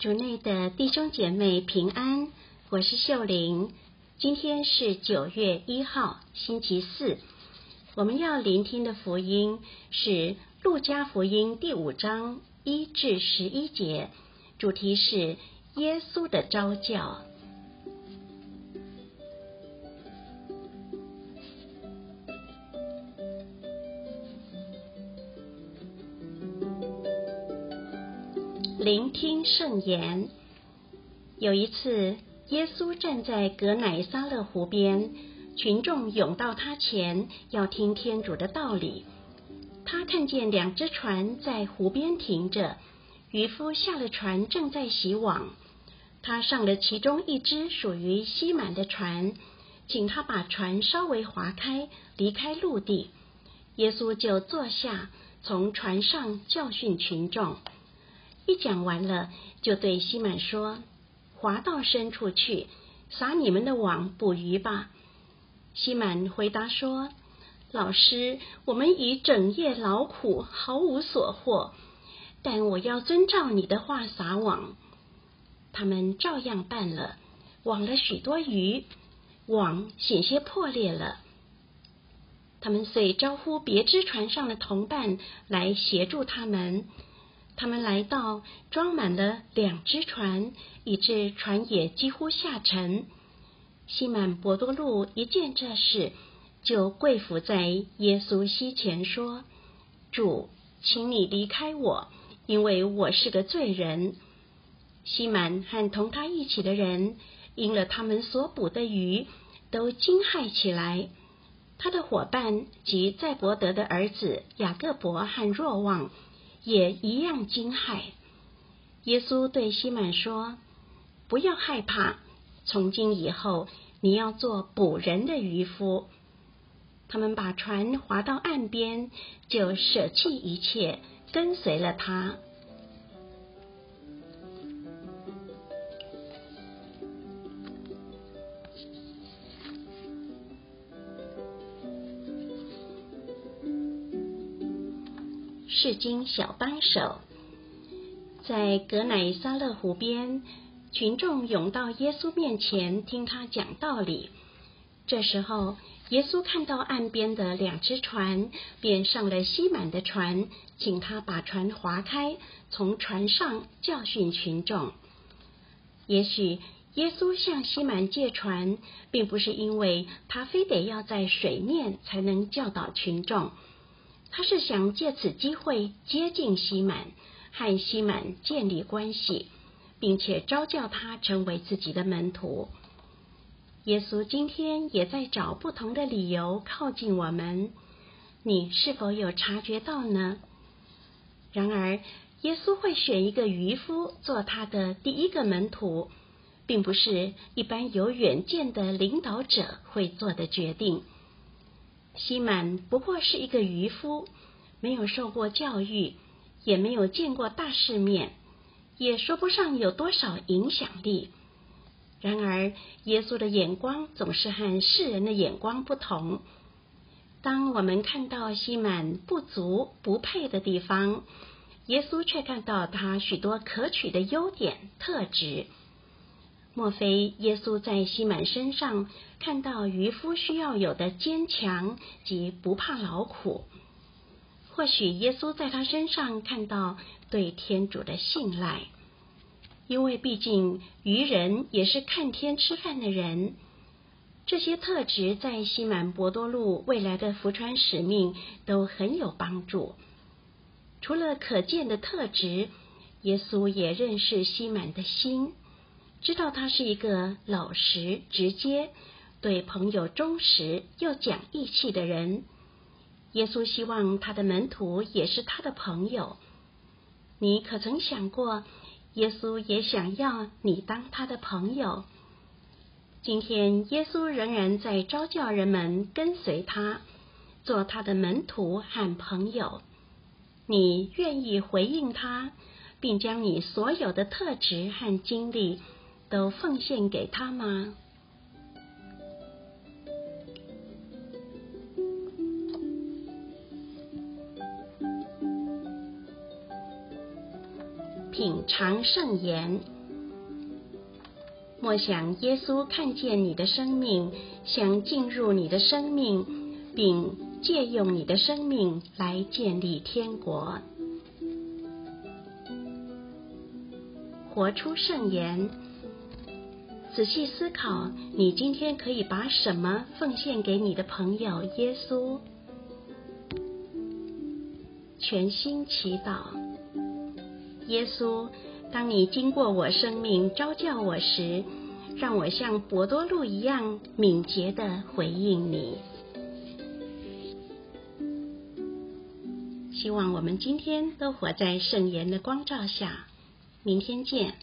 主内的弟兄姐妹平安，我是秀玲。今天是九月一号，星期四。我们要聆听的福音是《路加福音》第五章一至十一节，主题是耶稣的召叫。聆听圣言。有一次，耶稣站在革乃撒勒湖边，群众涌到他前，要听天主的道理。他看见两只船在湖边停着，渔夫下了船，正在洗网。他上了其中一只属于西满的船，请他把船稍微划开，离开陆地。耶稣就坐下，从船上教训群众。讲完了，就对西满说：“划到深处去，撒你们的网捕鱼吧。”西满回答说：“老师，我们已整夜劳苦，毫无所获，但我要遵照你的话撒网。”他们照样办了，网了许多鱼，网险些破裂了。他们遂招呼别支船上的同伴来协助他们。他们来到，装满了两只船，以致船也几乎下沉。西满伯多禄一见这事，就跪伏在耶稣膝前说：“主，请你离开我，因为我是个罪人。”西满和同他一起的人，因了他们所捕的鱼，都惊骇起来。他的伙伴及赛伯德的儿子雅各伯和若望。也一样惊骇。耶稣对西满说：“不要害怕，从今以后你要做捕人的渔夫。”他们把船划到岸边，就舍弃一切，跟随了他。圣经小帮手，在格乃撒勒湖边，群众涌到耶稣面前听他讲道理。这时候，耶稣看到岸边的两只船，便上了西满的船，请他把船划开，从船上教训群众。也许耶稣向西满借船，并不是因为他非得要在水面才能教导群众。他是想借此机会接近西满，和西满建立关系，并且招叫他成为自己的门徒。耶稣今天也在找不同的理由靠近我们，你是否有察觉到呢？然而，耶稣会选一个渔夫做他的第一个门徒，并不是一般有远见的领导者会做的决定。西满不过是一个渔夫，没有受过教育，也没有见过大世面，也说不上有多少影响力。然而，耶稣的眼光总是和世人的眼光不同。当我们看到西满不足、不配的地方，耶稣却看到他许多可取的优点、特质。莫非耶稣在西满身上看到渔夫需要有的坚强及不怕劳苦？或许耶稣在他身上看到对天主的信赖，因为毕竟渔人也是看天吃饭的人。这些特质在西满伯多禄未来的福传使命都很有帮助。除了可见的特质，耶稣也认识西满的心。知道他是一个老实、直接、对朋友忠实又讲义气的人。耶稣希望他的门徒也是他的朋友。你可曾想过，耶稣也想要你当他的朋友？今天，耶稣仍然在招叫人们跟随他，做他的门徒和朋友。你愿意回应他，并将你所有的特质和经历，都奉献给他吗？品尝圣言。默想耶稣看见你的生命，想进入你的生命，并借用你的生命来建立天国。活出圣言。仔细思考，你今天可以把什么奉献给你的朋友耶稣？全心祈祷，耶稣，当你经过我生命召叫我时，让我像伯多禄一样敏捷地回应你。希望我们今天都活在圣言的光照下。明天见。